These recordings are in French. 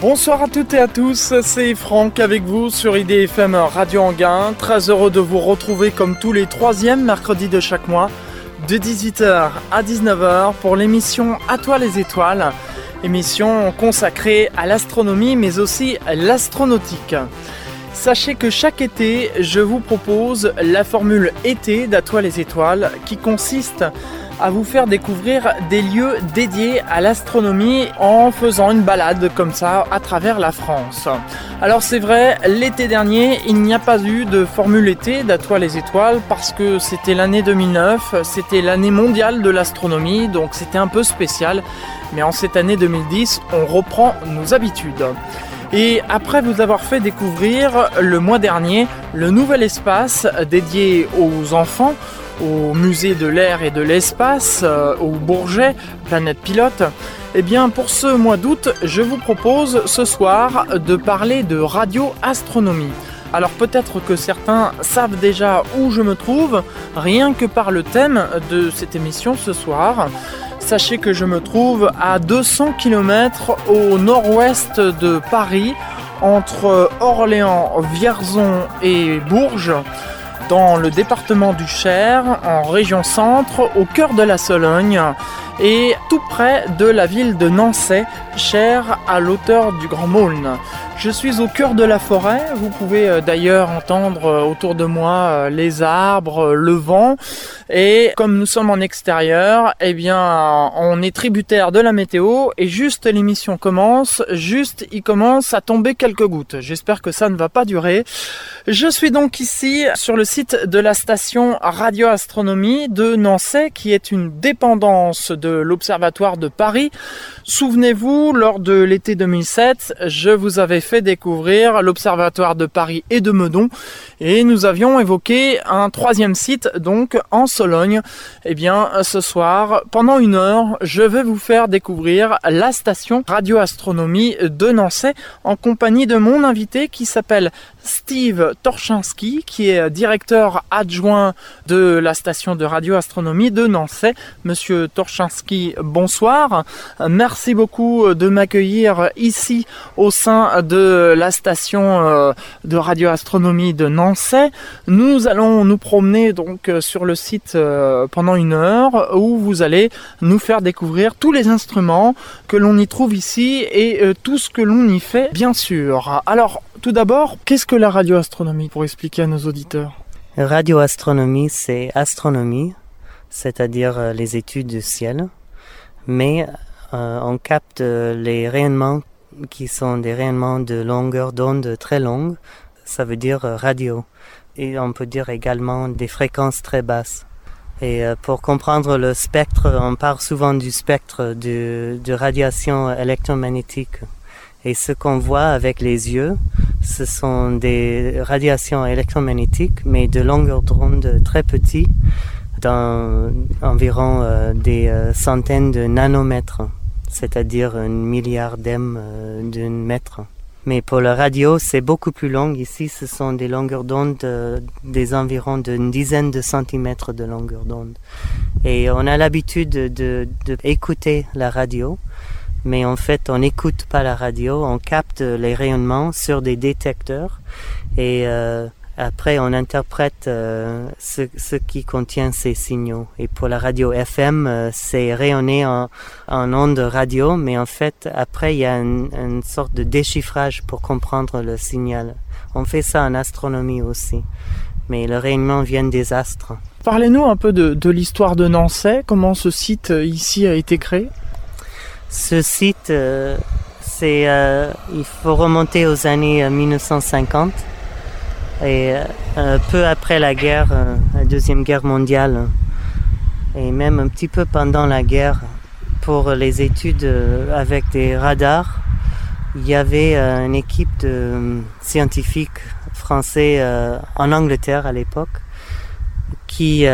Bonsoir à toutes et à tous, c'est Franck avec vous sur IDFM Radio Anguin. Très heureux de vous retrouver comme tous les troisièmes mercredis de chaque mois, de 18h à 19h pour l'émission À toi les étoiles, émission consacrée à l'astronomie mais aussi à l'astronautique. Sachez que chaque été, je vous propose la formule été d'À toi les étoiles qui consiste à vous faire découvrir des lieux dédiés à l'astronomie en faisant une balade comme ça à travers la France. Alors c'est vrai, l'été dernier, il n'y a pas eu de formule été d'Atoile les étoiles parce que c'était l'année 2009, c'était l'année mondiale de l'astronomie, donc c'était un peu spécial. Mais en cette année 2010, on reprend nos habitudes. Et après vous avoir fait découvrir le mois dernier le nouvel espace dédié aux enfants, au musée de l'air et de l'espace, euh, au Bourget, planète pilote, eh bien pour ce mois d'août, je vous propose ce soir de parler de radioastronomie. Alors peut-être que certains savent déjà où je me trouve, rien que par le thème de cette émission ce soir. Sachez que je me trouve à 200 km au nord-ouest de Paris, entre Orléans, Vierzon et Bourges dans le département du Cher, en région centre, au cœur de la Sologne et tout près de la ville de Nancy, chère à l'auteur du Grand Maulne. Je suis au cœur de la forêt, vous pouvez euh, d'ailleurs entendre euh, autour de moi euh, les arbres, le vent, et comme nous sommes en extérieur, eh bien on est tributaire de la météo, et juste l'émission commence, juste il commence à tomber quelques gouttes. J'espère que ça ne va pas durer. Je suis donc ici sur le site de la station radioastronomie de Nancy, qui est une dépendance de l'Observatoire de Paris. Souvenez-vous, lors de l'été 2007, je vous avais fait découvrir l'Observatoire de Paris et de Meudon et nous avions évoqué un troisième site, donc en Sologne. Eh bien, ce soir, pendant une heure, je vais vous faire découvrir la station radioastronomie de Nancy en compagnie de mon invité qui s'appelle Steve Torchinski, qui est directeur adjoint de la station de radioastronomie de Nancy. Monsieur Torchinski, bonsoir. Merci beaucoup de m'accueillir ici au sein de la station euh, de radioastronomie de Nancy. Nous allons nous promener donc sur le site euh, pendant une heure où vous allez nous faire découvrir tous les instruments que l'on y trouve ici et euh, tout ce que l'on y fait, bien sûr. Alors, tout d'abord, qu'est-ce que la radioastronomie pour expliquer à nos auditeurs? Radioastronomie, c'est astronomie, c'est-à-dire euh, les études du ciel, mais euh, on capte euh, les rayonnements qui sont des rayonnements de longueur d'onde très longue, ça veut dire radio. Et on peut dire également des fréquences très basses. Et pour comprendre le spectre, on parle souvent du spectre de radiation électromagnétique. Et ce qu'on voit avec les yeux, ce sont des radiations électromagnétiques, mais de longueur d'onde très petites, dans environ euh, des euh, centaines de nanomètres, c'est-à-dire un milliardième euh, d'un mètre. Mais pour la radio, c'est beaucoup plus long. Ici, ce sont des longueurs d'onde des environs d'une dizaine de centimètres de longueur d'onde. Et on a l'habitude de, de écouter la radio mais en fait on n'écoute pas la radio, on capte les rayonnements sur des détecteurs et euh, après on interprète euh, ce, qui contient ces signaux. Et pour la radio FM, euh, c'est rayonné en, en ondes radio, mais en fait après il y a une, sorte de déchiffrage pour comprendre le signal. On fait ça en astronomie aussi, mais le rayonnement vient des astres. Parlez-nous un peu de l'histoire de Nancy, comment ce site ici a été créé? Ce site, euh, euh, il faut remonter aux années 1950 euh, et peu après la guerre, la deuxième guerre mondiale, et même un petit peu pendant la guerre, pour les études avec des radars, il y avait une équipe de scientifiques français en Angleterre à l'époque qui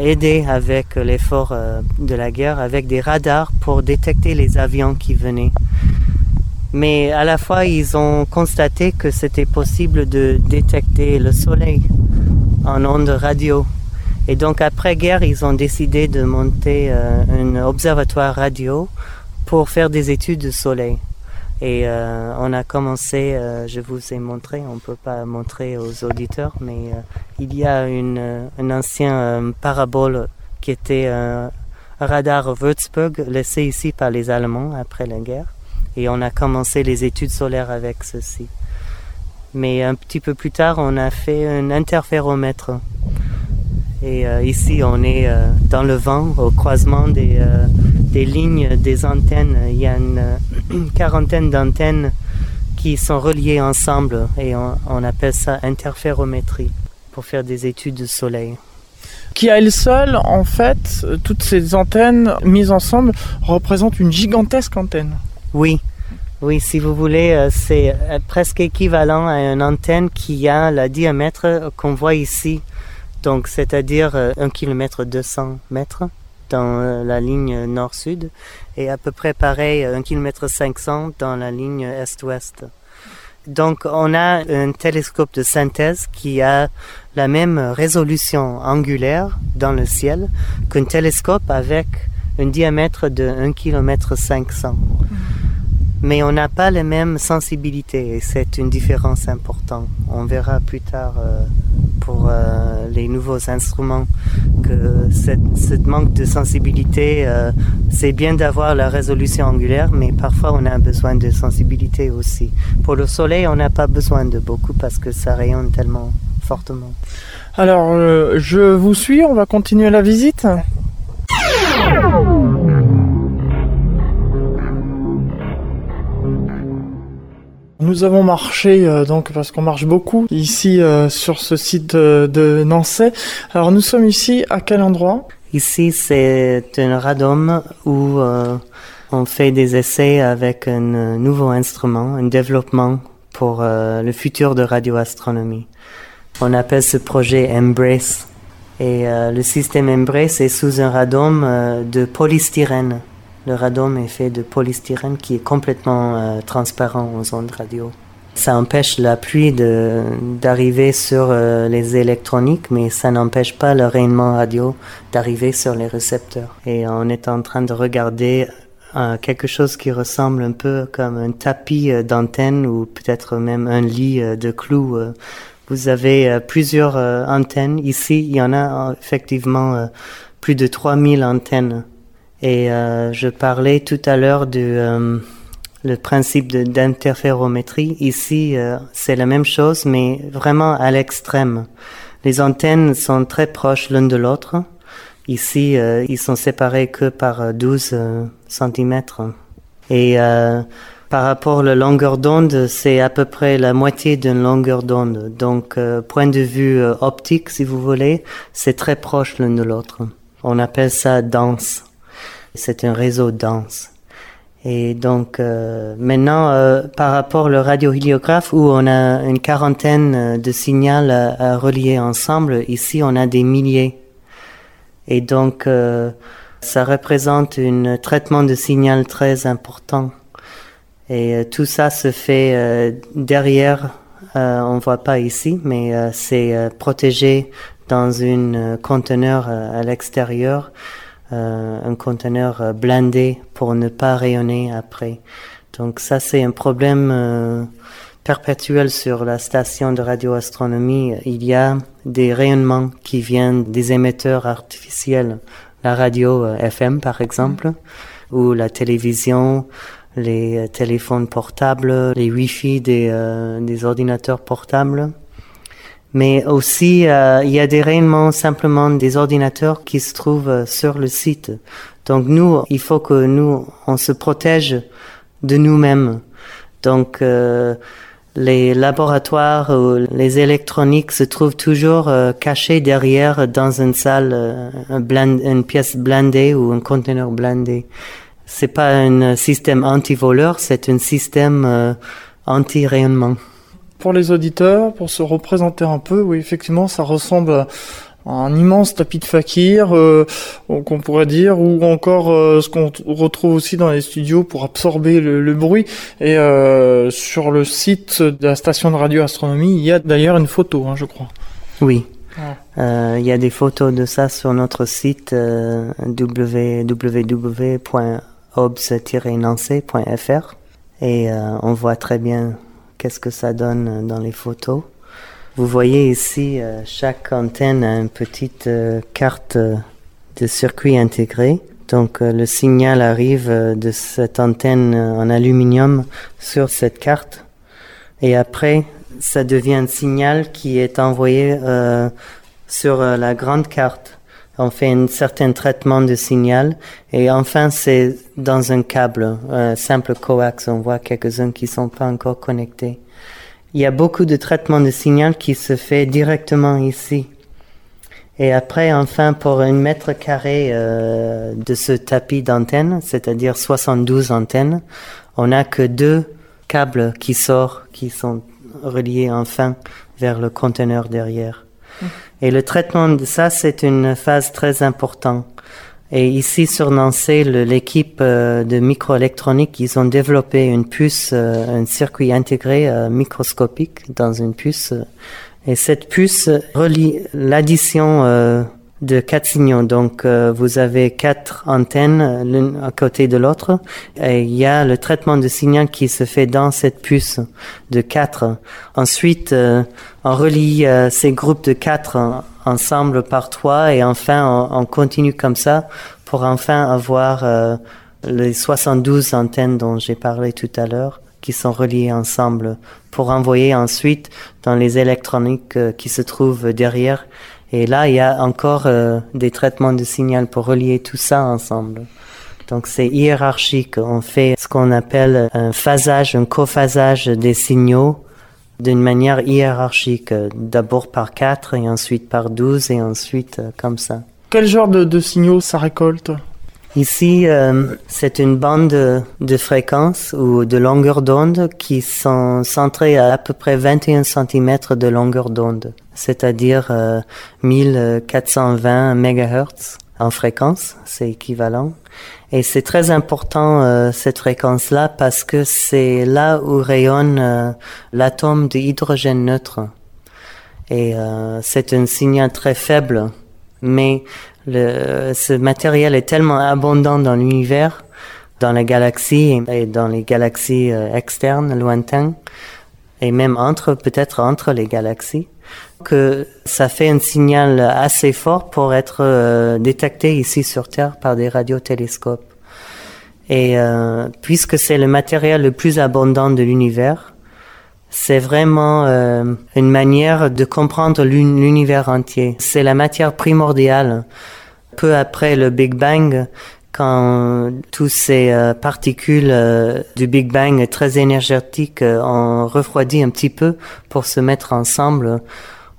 aider avec l'effort euh, de la guerre, avec des radars pour détecter les avions qui venaient. Mais à la fois, ils ont constaté que c'était possible de détecter le soleil en ondes radio. Et donc après-guerre, ils ont décidé de monter euh, un observatoire radio pour faire des études du soleil. Et euh, on a commencé, euh, je vous ai montré, on ne peut pas montrer aux auditeurs, mais euh, il y a une, un ancien parabole qui était un radar Würzburg laissé ici par les Allemands après la guerre. Et on a commencé les études solaires avec ceci. Mais un petit peu plus tard, on a fait un interféromètre. Et ici, on est dans le vent, au croisement des, des lignes, des antennes. Il y a une, quarantaine d'antennes qui sont reliées ensemble et on, appelle ça interférométrie pour faire des études de soleil. Qui à elle seule, en fait, toutes ces antennes mises ensemble représentent une gigantesque antenne. Oui, oui, si vous voulez, euh, c'est euh, presque équivalent à une antenne qui a le diamètre qu'on voit ici, donc c'est-à-dire 1 km 200 mètres dans euh, la ligne nord-sud et à peu près pareil 1 km 500 dans la ligne est-ouest. Donc on a un télescope de synthèse qui a la même résolution angulaire dans le ciel qu'un télescope avec un diamètre de 1 km 500 mais on n'a pas les mêmes sensibilités et c'est une différence importante. On verra plus tard euh, pour euh, les nouveaux instruments que ce manque de sensibilité, euh, c'est bien d'avoir la résolution angulaire, mais parfois on a besoin de sensibilité aussi. Pour le soleil, on n'a pas besoin de beaucoup parce que ça rayonne tellement fortement. Alors, je vous suis, on va continuer la visite? Nous avons marché euh, donc parce qu'on marche beaucoup ici euh, sur ce site euh, de Nancy. Alors nous sommes ici à quel endroit? Ici c'est un radome où on fait des essais avec un nouveau instrument, un développement pour le futur de radioastronomie. On appelle ce projet Embrace et le système Embrace est sous un radome de polystyrène. Le radome est fait de polystyrène qui est complètement euh, transparent aux ondes radio. Ça empêche la pluie d'arriver sur euh, les électroniques, mais ça n'empêche pas le rayonnement radio d'arriver sur les récepteurs. Et on est en train de regarder euh, quelque chose qui ressemble un peu comme un tapis d'antenne ou peut-être même un lit de clous. Vous avez plusieurs antennes. Ici, il y en a effectivement plus de 3000 antennes et euh, je parlais tout à l'heure du euh, le principe d'interférométrie. Ici, euh, c'est la même chose, mais vraiment à l'extrême. Les antennes sont très proches l'une de l'autre. Ici, ils sont séparés que par 12 cm. Et par rapport à la longueur d'onde, c'est à peu près la moitié d'une longueur d'onde. Donc, point de vue optique, si vous voulez, c'est très proche l'une de l'autre. On appelle ça dense. C'est un réseau dense. Et donc euh, maintenant, euh, par rapport au radiohéliographe où on a une quarantaine euh, de signaux à, relier ensemble, ici on a des milliers. Et donc ça représente un traitement de signal très important. Et tout ça se fait derrière, on voit pas ici, mais c'est protégé dans un conteneur à l'extérieur euh, un conteneur euh, blindé pour ne pas rayonner après. Donc ça, c'est un problème euh, perpétuel sur la station de radioastronomie. Il y a des rayonnements qui viennent des émetteurs artificiels, la radio FM par exemple, ou la télévision, les téléphones portables, les Wi-Fi des, des ordinateurs portables mais aussi euh, il y a des rayonnements simplement des ordinateurs qui se trouvent euh, sur le site. Donc nous, il faut que nous, on se protège de nous-mêmes. Donc euh, les laboratoires ou les électroniques se trouvent toujours cachés derrière dans une salle, une pièce blindée ou un conteneur blindé. C'est pas un système anti-voleur, c'est un système anti-rayonnement pour les auditeurs, pour se représenter un peu, oui, effectivement, ça ressemble à un immense tapis de fakir, euh, qu'on pourrait dire, ou encore euh, ce qu'on retrouve aussi dans les studios pour absorber le, bruit. Et euh, sur le site de la station de radio astronomie, il y a d'ailleurs une photo, hein, je crois. Oui. Ah. il y a des photos de ça sur notre site www.obs-nancy.fr et on voit très bien qu'est-ce que ça donne dans les photos. Vous voyez ici, chaque antenne a une petite carte de circuit intégré. Donc le signal arrive de cette antenne en aluminium sur cette carte et après ça devient un signal qui est envoyé euh, sur euh, la grande carte. On fait un certain traitement de signal et enfin c'est dans un câble, simple coax. On voit quelques-uns qui sont pas encore connectés. Il y a beaucoup de traitements de signal qui se fait directement ici. Et après, enfin, pour un mètre carré euh, de ce tapis d'antenne, c'est-à-dire 72 antennes, on n'a que deux câbles qui sortent, qui sont reliés enfin vers le conteneur derrière. Et le traitement de ça, c'est une phase très importante. Et ici sur Nancy, l'équipe euh, de microélectronique, ils ont développé une puce, euh, un circuit intégré euh, microscopique dans une puce. Et cette puce relie l'addition de quatre signaux. Donc, euh, vous avez quatre antennes l'une à côté de l'autre. Et il y a le traitement de signal qui se fait dans cette puce de quatre. Ensuite, euh, on relie euh, ces groupes de quatre ensemble par trois et enfin, on, on, continue comme ça pour enfin avoir les 72 antennes dont j'ai parlé tout à l'heure qui sont reliées ensemble pour envoyer ensuite dans les électroniques qui se trouvent derrière et là, il y a encore euh, des traitements de signal pour relier tout ça ensemble. Donc c'est hiérarchique. On fait ce qu'on appelle un phasage, un cophasage des signaux d'une manière hiérarchique. D'abord par 4 et ensuite par 12 et ensuite euh, comme ça. Quel genre de, signaux ça récolte? Ici, euh, c'est une bande de, de fréquences ou de longueur d'onde qui sont centrées à à peu près 21 cm de longueur d'onde c'est-à-dire 1420 euh, MHz en fréquence, c'est équivalent. Et c'est très important euh, cette fréquence-là parce que c'est là où rayonne euh, l'atome de hydrogène neutre. Et c'est un signal très faible, mais le, ce matériel est tellement abondant dans l'univers, dans la galaxie et dans les galaxies externes, lointaines, et même entre, peut-être entre les galaxies, que ça fait un signal assez fort pour être euh, détecté ici sur Terre par des radiotélescopes. Et euh, puisque c'est le matériel le plus abondant de l'univers, c'est vraiment euh, une manière de comprendre l'univers entier. C'est la matière primordiale. Peu après le Big Bang, quand tous ces particules du Big Bang très énergétiques ont refroidi un petit peu pour se mettre ensemble,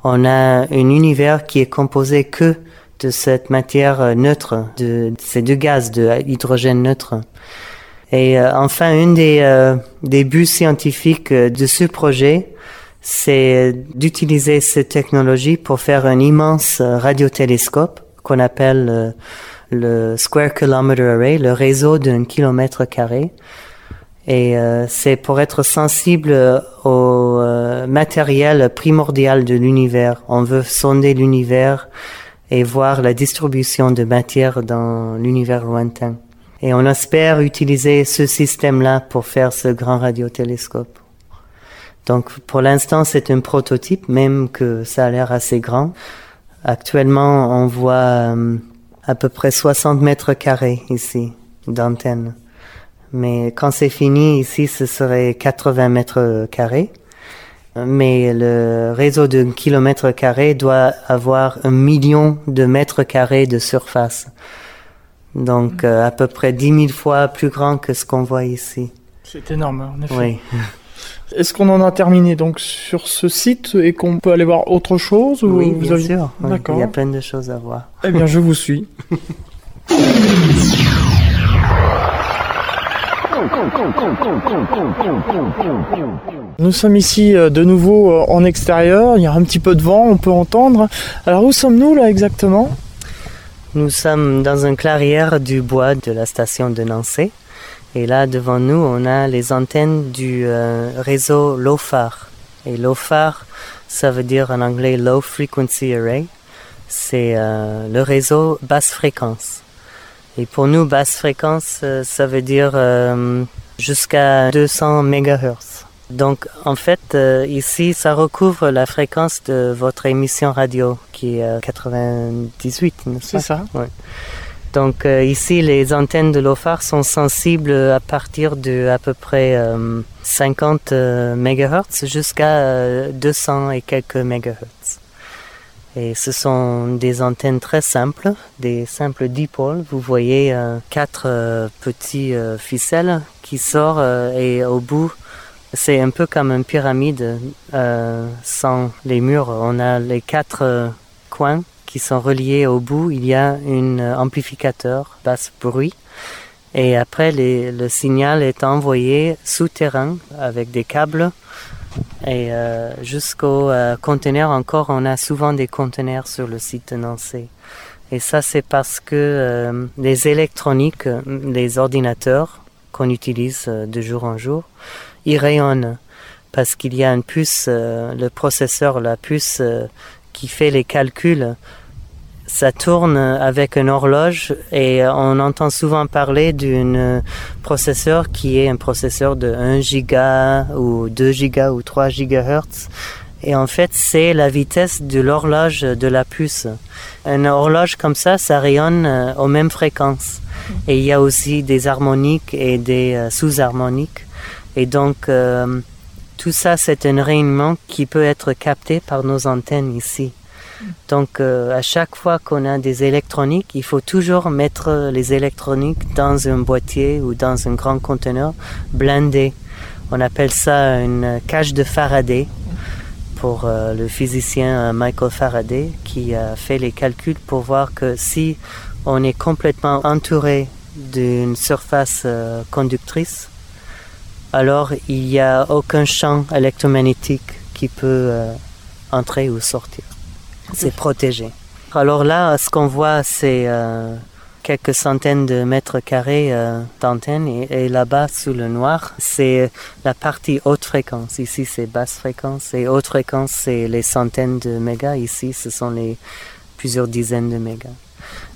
on a un univers qui est composé que de cette matière euh, neutre, de, ces deux gaz de hydrogène neutre. Et euh, enfin, une des, euh, des buts scientifiques de ce projet, c'est d'utiliser cette technologie pour faire un immense radiotélescope qu'on appelle le Square Kilometer Array, le réseau d'un kilomètre carré, et euh, c'est pour être sensible au euh, matériel primordial de l'univers. On veut sonder l'univers et voir la distribution de matière dans l'univers lointain. Et on espère utiliser ce système-là pour faire ce grand radiotélescope. Donc pour l'instant c'est un prototype, même que ça a l'air assez grand. Actuellement on voit euh, à peu près 60 mètres carrés ici d'antenne. Mais quand c'est fini, ici, ce serait 80 mètres carrés. Mais le réseau de kilomètres carrés doit avoir un million de mètres carrés de surface. Donc, euh, à peu près 10 000 fois plus grand que ce qu'on voit ici. C'est énorme, en effet. Oui. Est-ce qu'on en a terminé donc sur ce site et qu'on peut aller voir autre chose ou Oui, bien sûr. Il y a plein de choses à voir. Eh bien, je vous suis. Nous sommes ici euh, de nouveau euh, en extérieur, il y a un petit peu de vent, on peut entendre. Alors où sommes-nous là exactement? Nous sommes dans une clairière du bois de la station de Nancy. Et là devant nous, on a les antennes du euh, réseau LOFAR. Et LOFAR, ça veut dire en anglais Low Frequency Array. C'est le réseau basse fréquence. Et pour nous, basse fréquence, ça veut dire jusqu'à 200 MHz. Donc en fait, euh, ici, ça recouvre la fréquence de votre émission radio qui est 98, C'est ça. Ouais. Donc euh, ici, les antennes de l'OFAR sont sensibles à partir de à peu près 50 MHz jusqu'à 200 et quelques MHz. Et ce sont des antennes très simples, des simples dipôles. Vous voyez euh, quatre euh, petits euh, ficelles qui sortent et au bout, c'est un peu comme une pyramide sans les murs. On a les quatre coins qui sont reliés au bout. Il y a un amplificateur basse bruit. Et après, le signal est envoyé souterrain avec des câbles et euh, jusqu'au euh, conteneur encore, on a souvent des conteneurs sur le site de Nancy. Et ça, c'est parce que euh, les électroniques, les ordinateurs qu'on utilise de jour en jour, ils rayonnent parce qu'il y a une puce, le processeur, la puce qui fait les calculs ça tourne avec une horloge et on entend souvent parler d'un processeur qui est un processeur de 1 giga ou 2 giga ou 3 gigahertz. Et en fait, c'est la vitesse de l'horloge de la puce. Une horloge comme ça, ça rayonne euh, aux mêmes fréquences. Et il y a aussi des harmoniques et des euh, sous-harmoniques. Et donc, euh, tout ça, c'est un rayonnement qui peut être capté par nos antennes ici. Donc euh, à chaque fois qu'on a des électroniques, il faut toujours mettre les électroniques dans un boîtier ou dans un grand conteneur blindé. On appelle ça une cage de Faraday pour euh, le physicien euh, Michael Faraday qui a fait les calculs pour voir que si on est complètement entouré d'une surface conductrice, alors il n'y a aucun champ électromagnétique qui peut entrer ou sortir c'est protégé. Alors là, ce qu'on voit, c'est euh, quelques centaines de mètres carrés euh, d'antenne et, là-bas, sous le noir, c'est la partie haute fréquence. Ici, c'est basse fréquence et haute fréquence, c'est les centaines de mégas. Ici, ce sont les plusieurs dizaines de mégas.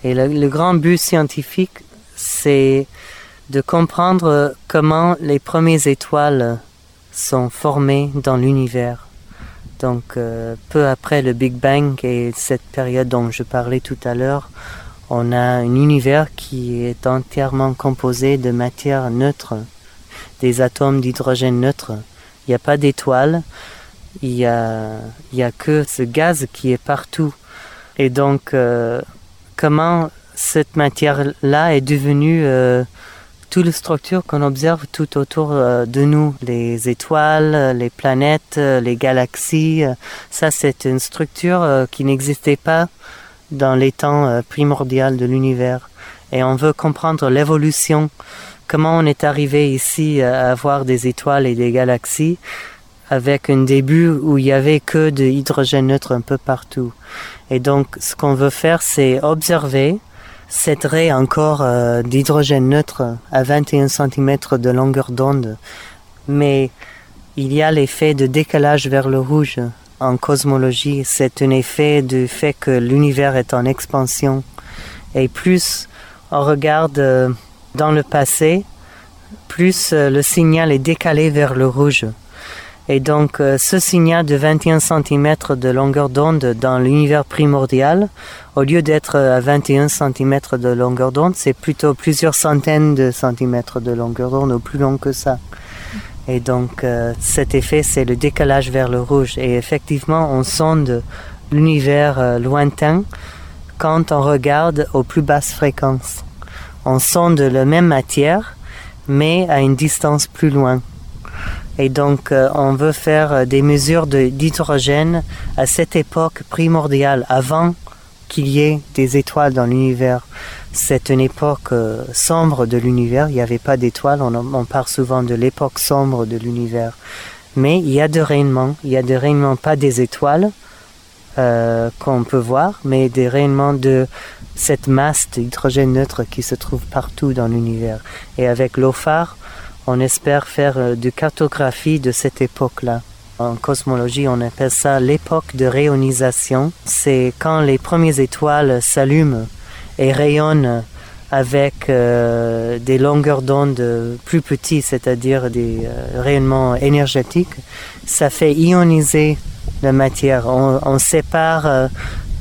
Et le grand but scientifique, c'est de comprendre comment les premières étoiles sont formées dans l'univers donc euh, peu après le Big Bang et cette période dont je parlais tout à l'heure, on a un univers qui est entièrement composé de matière neutre, des atomes d'hydrogène neutre. Il n'y a pas d'étoiles, il n'y a, il a que ce gaz qui est partout. Et donc, euh, comment cette matière-là est devenue euh, toutes les structures qu'on observe tout autour euh, de nous, les étoiles, les planètes, euh, les galaxies, euh, ça c'est une structure qui n'existait pas dans les temps primordiaux de l'univers. Et on veut comprendre l'évolution, comment on est arrivé ici à avoir des étoiles et des galaxies avec un début où il y avait que de hydrogène neutre un peu partout. Et donc, ce qu'on veut faire, c'est observer cette raie encore euh, d'hydrogène neutre à 21 cm de longueur d'onde, mais il y a l'effet de décalage vers le rouge. En cosmologie, c'est un effet du fait que l'univers est en expansion. Et plus on regarde euh, dans le passé, plus euh, le signal est décalé vers le rouge. Et donc, euh, ce signal de 21 cm de longueur d'onde dans l'univers primordial, au lieu d'être à 21 cm de longueur d'onde, c'est plutôt plusieurs centaines de centimètres de longueur d'onde, ou plus long que ça. Et donc, euh, cet effet, c'est le décalage vers le rouge. Et effectivement, on sonde l'univers euh, lointain quand on regarde aux plus basses fréquences. On sonde la même matière, mais à une distance plus loin. Et donc, euh, on veut faire euh, des mesures d'hydrogène à cette époque primordiale, avant qu'il y ait des étoiles dans l'univers. C'est une époque euh, sombre de l'univers. Il n'y avait pas d'étoiles. On, parle souvent de l'époque sombre de l'univers. Mais il y a des rayonnements. Il y a des rayonnements, pas des étoiles qu'on peut voir, mais des rayonnements de cette masse d'hydrogène neutre qui se trouve partout dans l'univers. Et avec l'OFAR, on espère faire euh, de cartographie de cette époque-là. En cosmologie, on appelle ça l'époque de rayonisation. C'est quand les premières étoiles s'allument et rayonnent avec euh, des longueurs d'onde plus petites, c'est-à-dire des euh, rayonnements énergétiques, ça fait ioniser la matière. On, sépare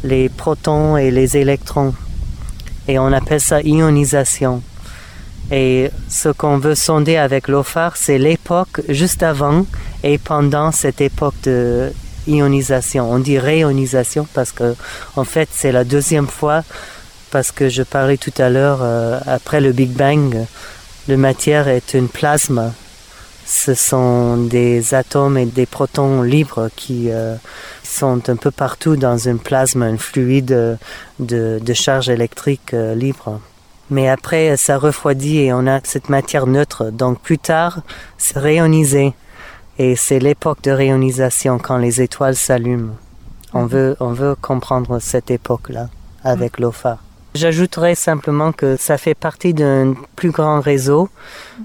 les protons et les électrons et on appelle ça ionisation. Et ce qu'on veut sonder avec l'OFAR, c'est l'époque juste avant et pendant cette époque de ionisation. On dit réionisation parce que en fait c'est la deuxième fois parce que je parlais tout à l'heure, euh, après le Big Bang, la matière est une plasma. Ce sont des atomes et des protons libres qui euh, sont un peu partout dans un plasma, un fluide de, charge électrique euh, libre. Mais après, ça refroidit et on a cette matière neutre. Donc plus tard, c'est réionisé. Et c'est l'époque de réionisation quand les étoiles s'allument. On mhm. veut, on veut comprendre cette époque-là avec l'OFA. J'ajouterais simplement que ça fait partie d'un plus grand réseau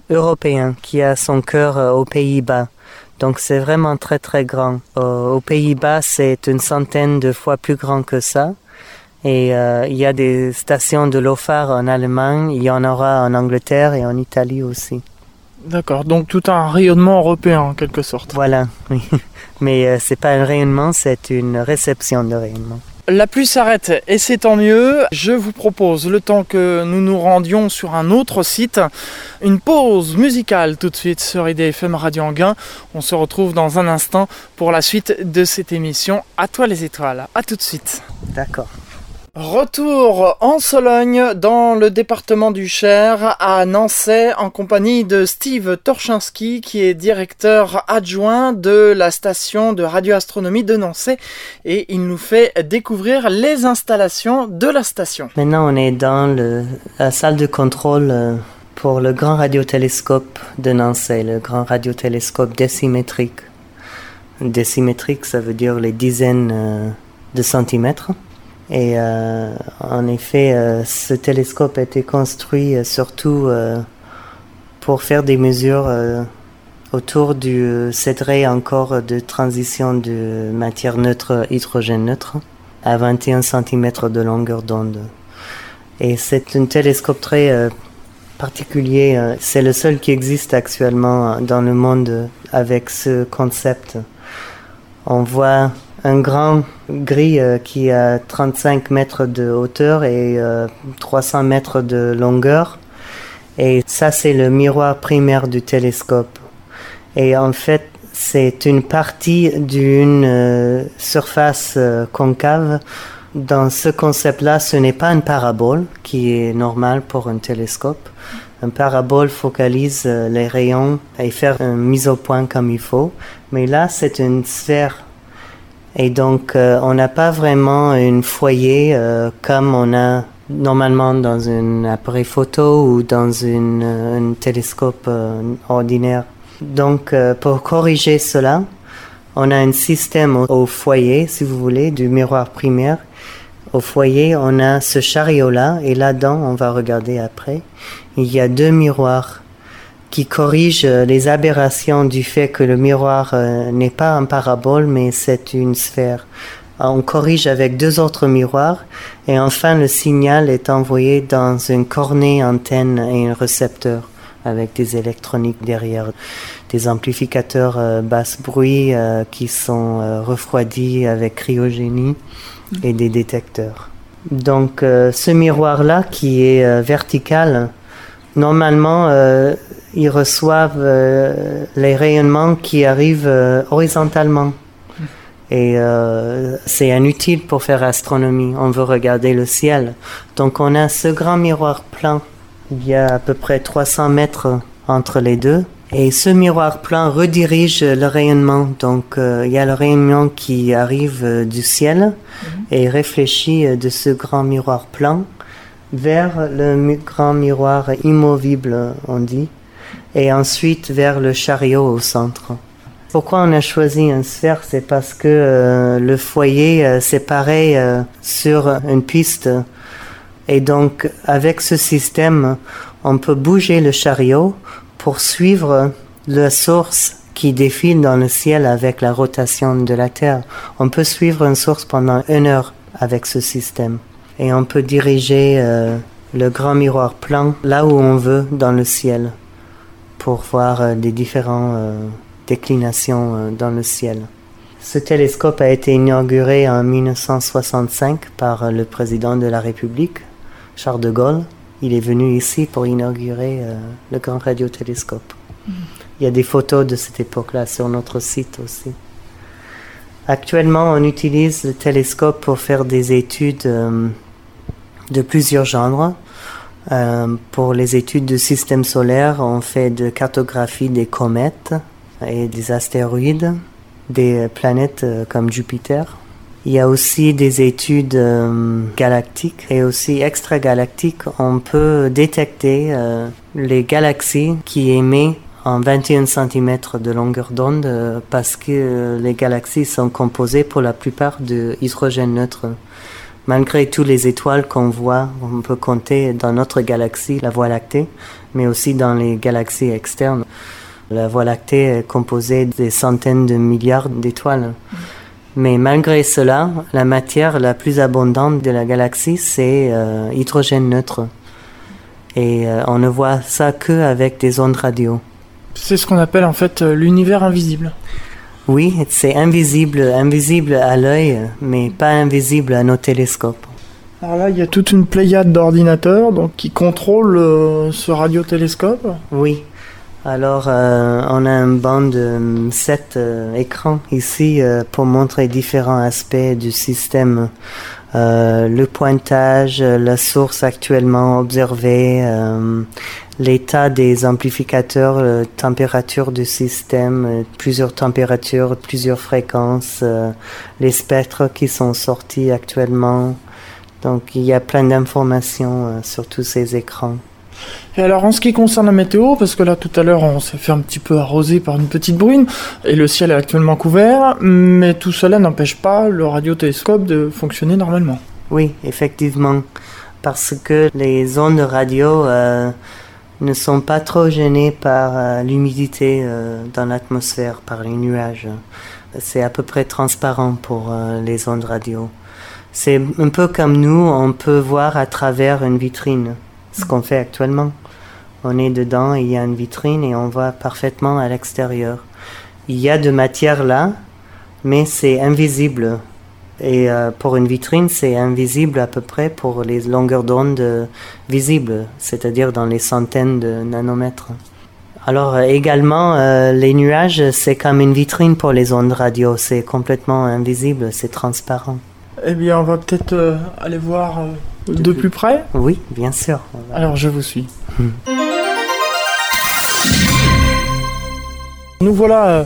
européen qui a son cœur euh, aux Pays-Bas. Donc c'est vraiment très très grand. Aux Pays-Bas, c'est une centaine de fois plus grand que ça. Et euh, il y a des stations de l'OFAR en Allemagne, il y en aura en Angleterre et en Italie aussi. D'accord, donc tout un rayonnement européen en quelque sorte. Voilà, oui. Mais euh, c'est pas un rayonnement, c'est une réception de rayonnement. La pluie s'arrête et c'est tant mieux. Je vous propose, le temps que nous nous rendions sur un autre site, une pause musicale tout de suite sur IDFM Radio Anguin. On se retrouve dans un instant pour la suite de cette émission À toi les étoiles. A tout de suite. D'accord. Retour en Sologne, dans le département du Cher, à Nancy, en compagnie de Steve Torchinski, qui est directeur adjoint de la station de radioastronomie de Nancy, et il nous fait découvrir les installations de la station. Maintenant, on est dans la salle de contrôle euh, pour le grand radiotélescope de Nancy, le grand radiotélescope décimétrique. Décimétrique, ça veut dire les dizaines euh, de centimètres. Et euh, en effet, euh, ce télescope a été construit euh, surtout pour faire des mesures autour du cette ray encore de transition de matière neutre hydrogène neutre à 21 cm de longueur d'onde. Et c'est un télescope très particulier. C'est le seul qui existe actuellement dans le monde avec ce concept. On voit un grand gris euh, qui a 35 mètres de hauteur et 300 euh, mètres de longueur. Et ça, c'est le miroir primaire du télescope. Et en fait, c'est une partie d'une euh, surface concave. Dans ce concept-là, ce n'est pas une parabole qui est normale pour un télescope. Un parabole focalise les rayons et fait une mise au point comme il faut. Mais là, c'est une sphère et donc, euh, on n'a pas vraiment un foyer euh, comme on a normalement dans un appareil photo ou dans une, un télescope euh, ordinaire. Donc, pour corriger cela, on a un système au, foyer, si vous voulez, du miroir primaire. Au foyer, on a ce chariot-là, et là-dedans, on va regarder après, il y a deux miroirs qui corrige euh, les aberrations du fait que le miroir euh, n'est pas un parabole mais c'est une sphère. On corrige avec deux autres miroirs et enfin le signal est envoyé dans une cornée antenne et un récepteur avec des électroniques derrière, des amplificateurs euh, basse bruit qui sont refroidis avec cryogénie et des détecteurs. Donc ce miroir-là qui est vertical, normalement ils reçoivent euh, les rayonnements qui arrivent euh, horizontalement. Et euh, c'est inutile pour faire astronomie. On veut regarder le ciel. Donc on a ce grand miroir plein. Il y a à peu près 300 mètres entre les deux. Et ce miroir plein redirige le rayonnement. Donc il y a le rayonnement qui arrive du ciel mhm. et réfléchit de ce grand miroir plein vers le grand miroir immovible, on dit et ensuite vers le chariot au centre. Pourquoi on a choisi un sphère? C'est parce que euh, le foyer, euh, c'est pareil euh, sur une piste. Et donc, avec ce système, on peut bouger le chariot pour suivre la source qui défile dans le ciel avec la rotation de la Terre. On peut suivre une source pendant une heure avec ce système. Et on peut diriger le grand miroir plein là où on veut dans le ciel pour voir des différentes déclinations dans le ciel. Ce télescope a été inauguré en 1965 par le président de la République, Charles de Gaulle. Il est venu ici pour inaugurer euh, le grand radiotélescope. Mm. Il y a des photos de cette époque-là sur notre site aussi. Actuellement, on utilise le télescope pour faire des études euh, de plusieurs genres. Euh, pour les études du système solaire, on fait de cartographie des comètes et des astéroïdes des planètes euh, comme Jupiter. Il y a aussi des études euh, galactiques et aussi extragalactiques. On peut détecter les galaxies qui émettent en 21 cm de longueur d'onde parce que les galaxies sont composées pour la plupart de hydrogène neutre. Malgré toutes les étoiles qu'on voit, on peut compter dans notre galaxie, la Voie lactée, mais aussi dans les galaxies externes. La Voie lactée est composée des centaines de milliards d'étoiles. Mais malgré cela, la matière la plus abondante de la galaxie, c'est euh, hydrogène neutre. Et euh, on ne voit ça que avec des ondes radio. C'est ce qu'on appelle en fait euh, l'univers invisible. Oui, c'est invisible, invisible à l'œil, mais pas invisible à nos télescopes. Alors là, il y a toute une pléiade d'ordinateurs donc qui contrôlent ce radiotélescope. Oui, alors, euh, on a un banc de sept euh, écrans ici euh, pour montrer différents aspects du système. Le pointage, la source actuellement observée, l'état des amplificateurs, la température du système, plusieurs températures, plusieurs fréquences, les spectres qui sont sortis actuellement. Donc, il y a plein d'informations sur tous ces écrans. Et alors en ce qui concerne la météo, parce que là tout à l'heure on s'est fait un petit peu arroser par une petite bruine, et le ciel est actuellement couvert, mais tout cela n'empêche pas le radiotélescope de fonctionner normalement. Oui, effectivement, parce que les ondes radio euh, ne sont pas trop gênées par euh, l'humidité euh, dans l'atmosphère, par les nuages. C'est à peu près transparent pour les ondes radio. C'est un peu comme nous, on peut voir à travers une vitrine ce qu'on fait actuellement. On est dedans, il y a une vitrine et on voit parfaitement à l'extérieur. Il y a de matière là, mais c'est invisible. Et euh, pour une vitrine, c'est invisible à peu près pour les longueurs d'onde visibles, c'est-à-dire dans les centaines de nanomètres. Alors euh, également, euh, les nuages, c'est comme une vitrine pour les ondes radio, c'est complètement invisible, c'est transparent. Eh bien, on va peut-être aller voir de, plus près Oui, bien sûr. Alors je vous suis. Hmm. Nous voilà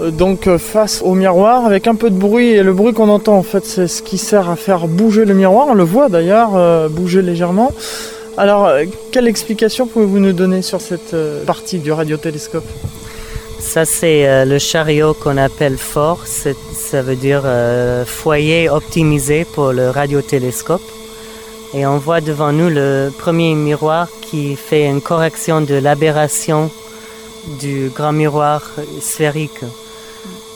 euh, donc euh, face au miroir avec un peu de bruit et le bruit qu'on entend en fait c'est ce qui sert à faire bouger le miroir. On le voit d'ailleurs euh, bouger légèrement. Alors quelle explication pouvez-vous nous donner sur cette partie du radiotélescope? Ça, c'est le chariot qu'on appelle FOR, ça veut dire foyer optimisé pour le radiotélescope. Et on voit devant nous le premier miroir qui fait une correction de l'aberration du grand miroir sphérique.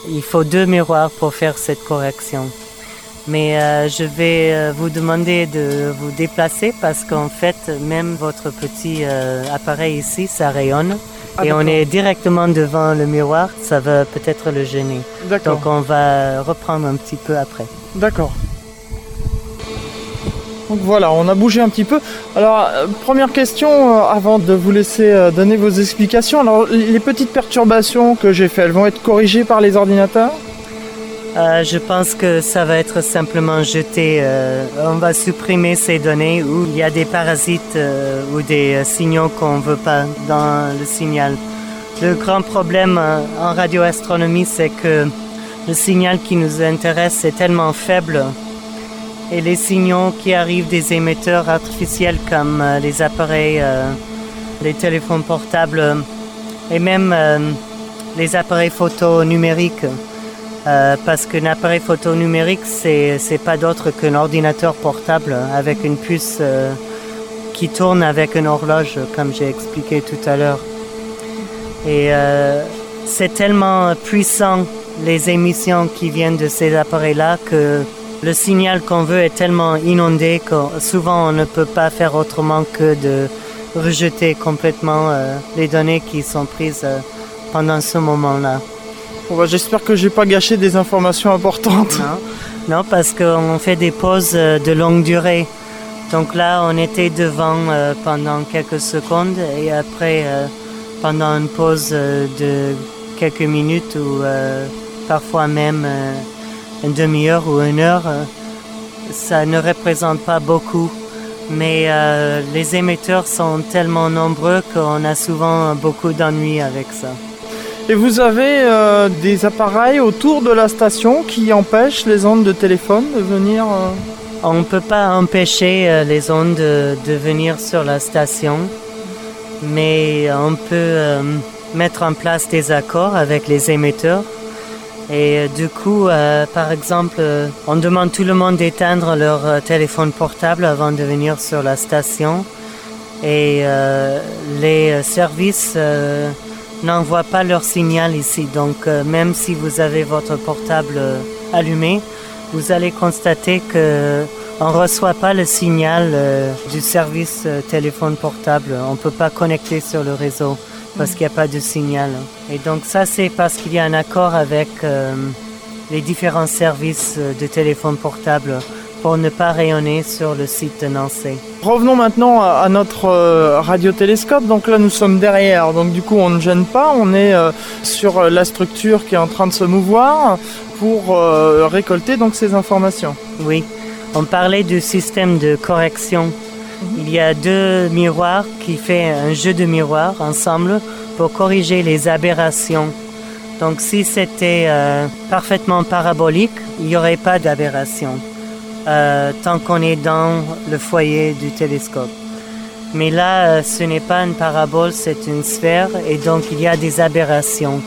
Il faut deux miroirs pour faire cette correction. Mais euh, je vais euh, vous demander de vous déplacer parce qu'en fait, même votre petit euh, appareil ici, ça rayonne. Ah, et on est directement devant le miroir, ça va peut-être le gêner. Donc on va reprendre un petit peu après. D'accord. Donc voilà, on a bougé un petit peu. Alors, euh, première question, euh, avant de vous laisser euh, donner vos explications. Alors, les petites perturbations que j'ai faites, elles vont être corrigées par les ordinateurs? Je pense que ça va être simplement jeté. on va supprimer ces données où il y a des parasites ou des signaux qu'on ne veut pas dans le signal. Le grand problème en radioastronomie, c'est que le signal qui nous intéresse est tellement faible et les signaux qui arrivent des émetteurs artificiels comme euh, les appareils, euh, les téléphones portables euh, et même les appareils photo numériques. parce qu'un appareil photo numérique, c'est, pas d'autre qu'un ordinateur portable avec une puce qui tourne avec une horloge, comme j'ai expliqué tout à l'heure. Et c'est tellement puissant les émissions qui viennent de ces appareils-là que Le signal qu'on veut est tellement inondé que souvent on ne peut pas faire autrement que de rejeter complètement euh, les données qui sont prises euh, pendant ce moment-là. Bon, bah, J'espère que j'ai pas gâché des informations importantes. Non, non parce qu'on fait des pauses euh, de longue durée. Donc là, on était devant pendant quelques secondes et après, pendant une pause de quelques minutes ou parfois même une demi-heure ou une heure, ça ne représente pas beaucoup mais euh, les émetteurs sont tellement nombreux qu'on a souvent beaucoup d'ennuis avec ça. Et vous avez euh, des appareils autour de la station qui empêchent les ondes de téléphone de venir euh On ne peut pas empêcher les ondes de, de, venir sur la station, mais on peut mettre en place des accords avec les émetteurs et euh, du coup, euh, par exemple, euh, on demande tout le monde d'éteindre leur téléphone portable avant de venir sur la station. Et les services n'envoient pas leur signal ici. Donc, même si vous avez votre portable allumé, vous allez constater que on ne reçoit pas le signal du service téléphone portable. On ne peut pas connecter sur le réseau parce qu'il n'y a pas de signal. Et donc ça, c'est parce qu'il y a un accord avec euh, les différents services de téléphone portable pour ne pas rayonner sur le site de Nancy. Revenons maintenant à notre euh, radiotélescope. Donc là, nous sommes derrière. Donc du coup, on ne gêne pas. On est euh, sur la structure qui est en train de se mouvoir pour récolter donc ces informations. Oui. On parlait du système de correction il y a deux miroirs qui font un jeu de miroirs ensemble pour corriger les aberrations. Donc si c'était euh, parfaitement parabolique, il n'y aurait pas d'aberration euh, tant qu'on est dans le foyer du télescope. Mais là, euh, ce n'est pas une parabole, c'est une sphère et donc il y a des aberrations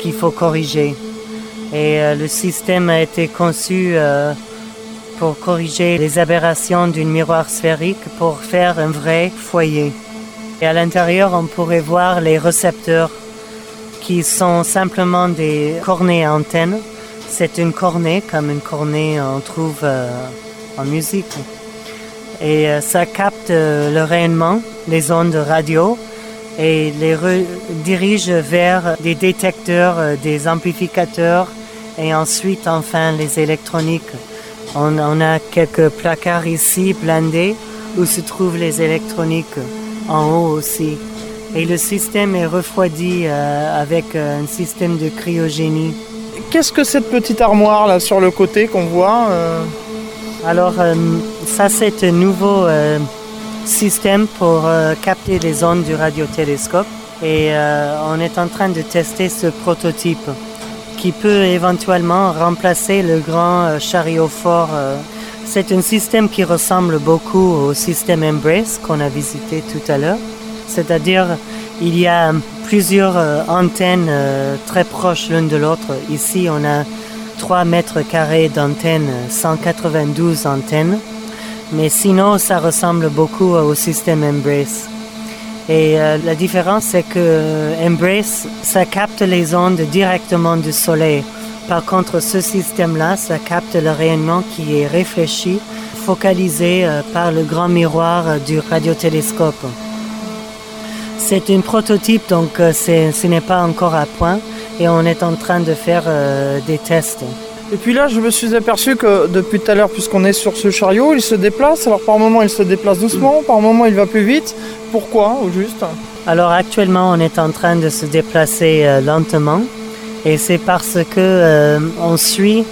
qu'il faut corriger. Et le système a été conçu pour corriger les aberrations d'un miroir sphérique pour faire un vrai foyer. Et à l'intérieur, on pourrait voir les récepteurs qui sont simplement des cornets à antennes. C'est une cornée, comme une cornée on trouve euh, en musique. Et euh, ça capte euh, le rayonnement, les ondes radio, et les redirige vers des détecteurs, des amplificateurs, et ensuite enfin les électroniques on, a quelques placards ici blindés où se trouvent les électroniques en haut aussi. Et le système est refroidi euh, avec euh, un système de cryogénie. Qu'est-ce que cette petite armoire là sur le côté qu'on voit euh? Alors ça c'est un nouveau système pour capter les ondes du radiotélescope et on est en train de tester ce prototype qui peut éventuellement remplacer le grand euh, chariot fort. Euh. C'est un système qui ressemble beaucoup au système Embrace qu'on a visité tout à l'heure. C'est-à-dire, il y a plusieurs euh, antennes très proches l'une de l'autre. Ici, on a 3 mètres carrés d'antennes, 192 antennes. Mais sinon, ça ressemble beaucoup au système Embrace. Et euh, la différence, c'est que euh, Embrace, ça capte les ondes directement du Soleil. Par contre, ce système-là, ça capte le rayonnement qui est réfléchi, focalisé euh, par le grand miroir du radiotélescope. C'est un prototype, donc ce n'est pas encore à point et on est en train de faire des tests. Et puis là, je me suis aperçu que depuis tout à l'heure, puisqu'on est sur ce chariot, il se déplace. Alors par moment, il se déplace doucement, par moment, il va plus vite. Pourquoi, au juste Alors actuellement, on est en train de se déplacer euh, lentement. Et c'est parce que euh, on suit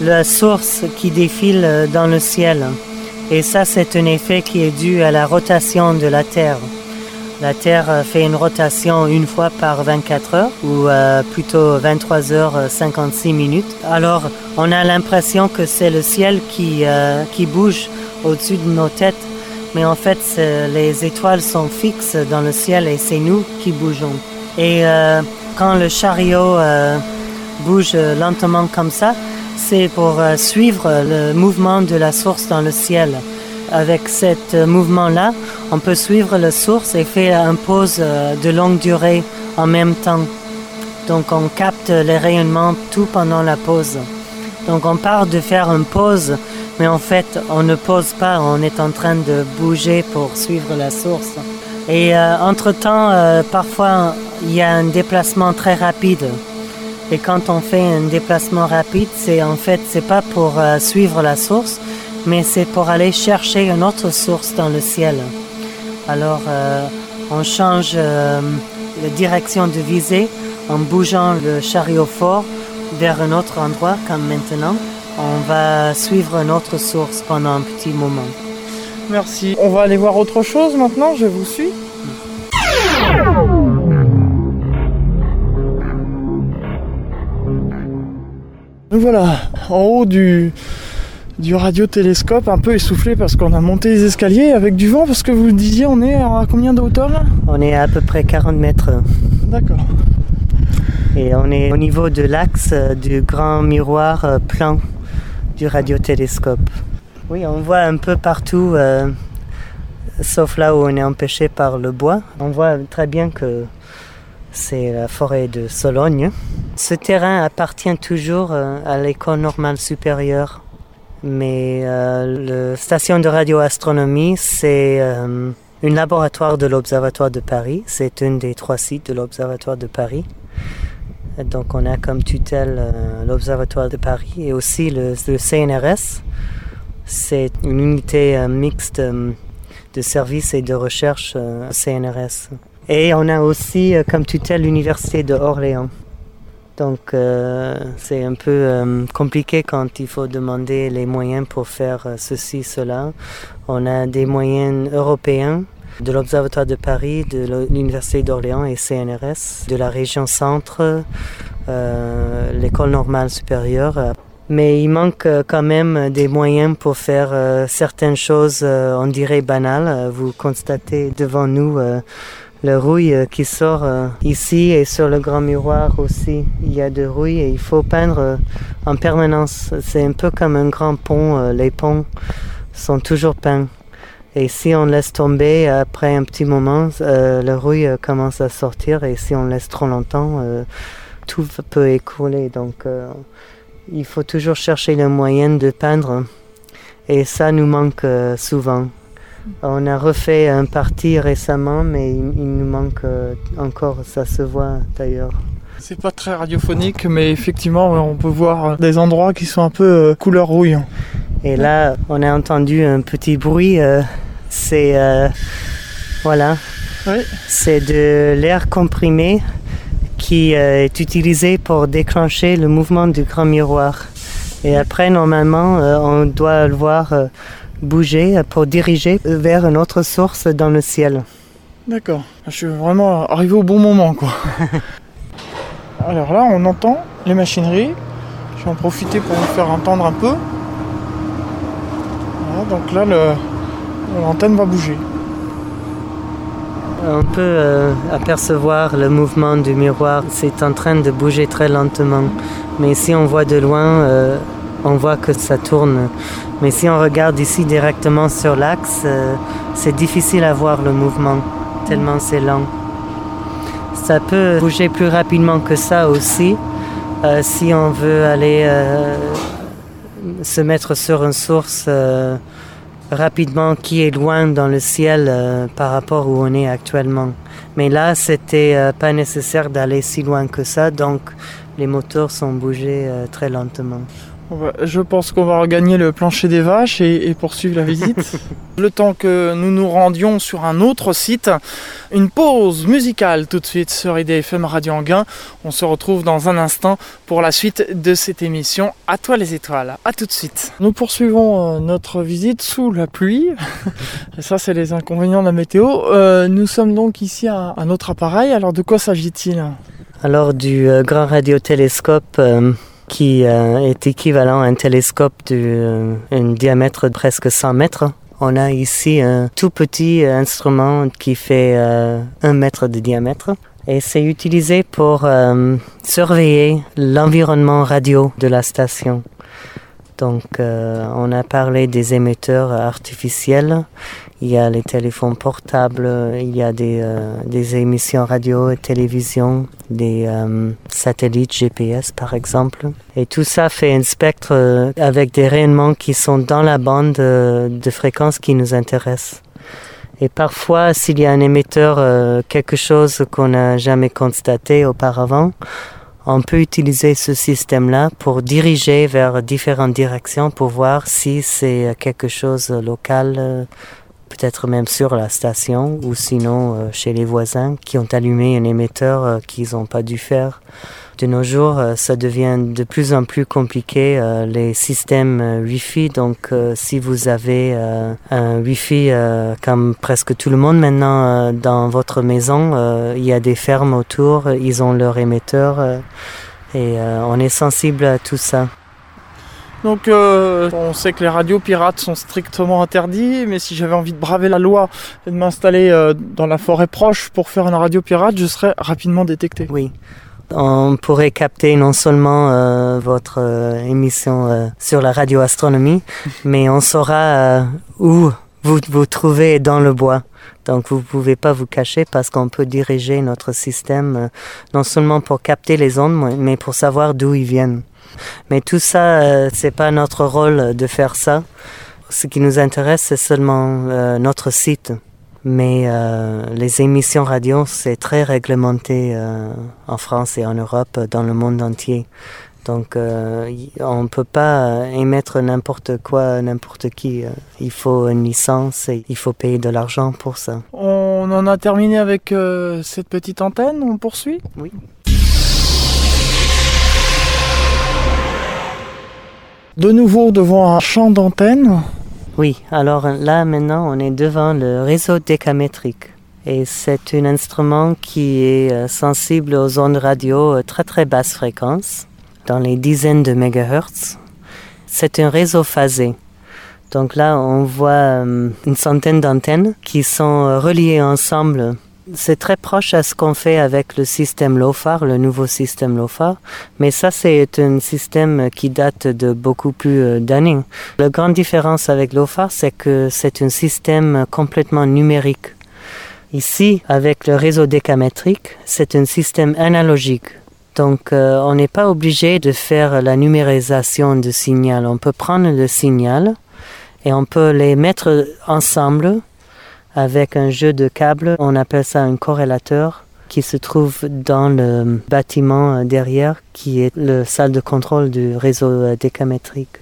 la source qui défile euh, dans le ciel. Et ça, c'est un effet qui est dû à la rotation de la Terre. La Terre fait une rotation une fois par 24 heures ou plutôt 23 heures 56 minutes. Alors on a l'impression que c'est le ciel qui bouge au-dessus de nos têtes. Mais en fait, les étoiles sont fixes dans le ciel et c'est nous qui bougeons. Et quand le chariot bouge lentement comme ça, c'est pour suivre le mouvement de la source dans le ciel avec ce mouvement-là, on peut suivre la source et faire une pause euh, de longue durée en même temps. Donc on capte les rayonnements tout pendant la pause. Donc on part de faire une pause, mais en fait on ne pose pas, on est en train de bouger pour suivre la source. Et euh, entre-temps, euh, parfois il y a un déplacement très rapide. Et quand on fait un déplacement rapide, c'est en fait c'est pas pour euh, suivre la source, mais c'est pour aller chercher une autre source dans le ciel. Alors on change la direction de visée en bougeant le chariot fort vers un autre endroit comme maintenant. On va suivre une autre source pendant un petit moment. Merci. On va aller voir autre chose maintenant, je vous suis. Nous voilà en haut du, du radiotélescope, un peu essoufflé parce qu'on a monté les escaliers avec du vent, parce que vous disiez on est à combien de hauteur là? On est à, à peu près 40 mètres. D'accord. Et on est au niveau de l'axe du grand miroir euh, plan du radiotélescope. Oui, on voit un peu partout, euh, sauf là où on est empêché par le bois. On voit très bien que c'est la forêt de Sologne. Ce terrain appartient toujours euh, à l'école normale supérieure, mais euh, la station de radioastronomie, c'est un laboratoire de l'Observatoire de Paris. C'est un des trois sites de l'Observatoire de Paris. Donc on a comme tutelle euh, l'Observatoire de Paris et aussi le, CNRS. C'est une unité euh, mixte euh, de services et de recherche CNRS. Et on a aussi comme tutelle l'Université de Orléans. Donc c'est un peu compliqué quand il faut demander les moyens pour faire ceci, cela. On a des moyens européens de l'Observatoire de Paris, de l'Université d'Orléans et CNRS, de la région centre, euh, l'école normale supérieure. Mais il manque euh, quand même des moyens pour faire euh, certaines choses, on dirait banales. Vous constatez devant nous le rouille qui sort ici et sur le grand miroir aussi. Il y a de rouille et il faut peindre en permanence. C'est un peu comme un grand pont. Les ponts sont toujours peints. Et si on laisse tomber après un petit moment, euh, le rouille euh, commence à sortir et si on laisse trop longtemps, euh, tout peut écouler. Donc euh, il faut toujours chercher le moyen de peindre et ça nous manque euh, souvent. On a refait un parti récemment, mais il, nous manque euh, encore, ça se voit d'ailleurs. C'est pas très radiophonique, mais effectivement, on peut voir des endroits qui sont un peu euh, couleur rouille. Et là, on a entendu un petit bruit. euh, c'est euh, voilà, Oui. c'est de l'air comprimé qui est utilisé pour déclencher le mouvement du grand miroir. Et après, normalement, on doit le voir bouger pour diriger vers une autre source dans le ciel. D'accord. Je suis vraiment arrivé au bon moment, quoi. Alors là, on entend les machineries. Je vais en profiter pour vous faire entendre un peu. Donc là, l'antenne va bouger. On peut euh, apercevoir le mouvement du miroir. C'est en train de bouger très lentement. Mais si on voit de loin, euh, on voit que ça tourne. Mais si on regarde ici directement sur l'axe, euh, c'est difficile à voir le mouvement, tellement c'est lent. Ça peut bouger plus rapidement que ça aussi, euh, si on veut aller euh, se mettre sur une source euh, rapidement qui est loin dans le ciel par rapport où on est actuellement. Mais là, c'était pas nécessaire d'aller si loin que ça, donc les moteurs sont bougés très lentement. Je pense qu'on va regagner le plancher des vaches et, et poursuivre la visite. le temps que nous nous rendions sur un autre site, une pause musicale tout de suite sur IDFM Radio Anguin. On se retrouve dans un instant pour la suite de cette émission À toi les étoiles. À tout de suite. Nous poursuivons euh, notre visite sous la pluie. Et ça, c'est les inconvénients de la météo. Euh, nous sommes donc ici à un autre appareil. Alors, de quoi s'agit-il? Alors du euh, grand radiotélescope euh, qui euh, est équivalent à un télescope d'un diamètre de presque 100 mètres. On a ici un tout petit euh, instrument qui fait euh, un mètre de diamètre et c'est utilisé pour euh, surveiller l'environnement radio de la station. Donc, euh, on a parlé des émetteurs artificiels. Il y a les téléphones portables, il y a des, euh, émissions radio et télévision, des euh, satellites GPS par exemple. Et tout ça fait un spectre avec des rayonnements qui sont dans la bande de fréquences qui nous intéressent. Et parfois, s'il y a un émetteur, quelque chose qu'on n'a jamais constaté auparavant, on peut utiliser ce système-là pour diriger vers différentes directions pour voir si c'est quelque chose local, euh, peut-être même sur la station ou sinon euh, chez les voisins qui ont allumé un émetteur euh, qu'ils n'ont pas dû faire de nos jours, euh, ça devient de plus en plus compliqué, euh, les systèmes euh, Wi-Fi. Donc, si vous avez un Wi-Fi comme presque tout le monde maintenant dans votre maison, il y a des fermes autour, ils ont leur émetteur et on est sensible à tout ça. Donc on sait que les radios pirates sont strictement interdits, mais si j'avais envie de braver la loi et de m'installer dans la forêt proche pour faire une radio pirate, je serais rapidement détecté. Oui. On pourrait capter non seulement euh, votre euh, émission euh, sur la radioastronomie, mais on saura où vous vous trouvez dans le bois. Donc vous ne pouvez pas vous cacher parce qu'on peut diriger notre système non seulement pour capter les ondes, mais pour savoir d'où ils viennent. Mais tout ça, c'est pas notre rôle de faire ça. Ce qui nous intéresse, c'est seulement notre site. Mais euh, les émissions radio, c'est très réglementé euh, en France et en Europe, dans le monde entier. Donc euh, on ne peut pas émettre n'importe quoi, n'importe qui. Il faut une licence et il faut payer de l'argent pour ça. On en a terminé avec cette petite antenne, on poursuit? Oui. De nouveau devant un champ d'antenne, oui, alors là maintenant on est devant le réseau décamétrique. Et c'est un instrument qui est euh, sensible aux ondes radio euh, très très basse fréquence, dans les dizaines de mégahertz. C'est un réseau phasé. Donc là, on voit euh, une centaine d'antennes qui sont reliées ensemble c'est très proche à ce qu'on fait avec le système LOFAR, le nouveau système LOFAR, mais ça c'est un système qui date de beaucoup plus euh, d'années. La grande différence avec LOFAR, c'est que c'est un système complètement numérique. Ici, avec le réseau décamétrique, c'est un système analogique. Donc, euh, on n'est pas obligé de faire la numérisation du signal. On peut prendre le signal et on peut les mettre ensemble avec un jeu de câbles. On appelle ça un corrélateur qui se trouve dans le bâtiment euh, derrière, qui est le salle de contrôle du réseau euh, décamétrique.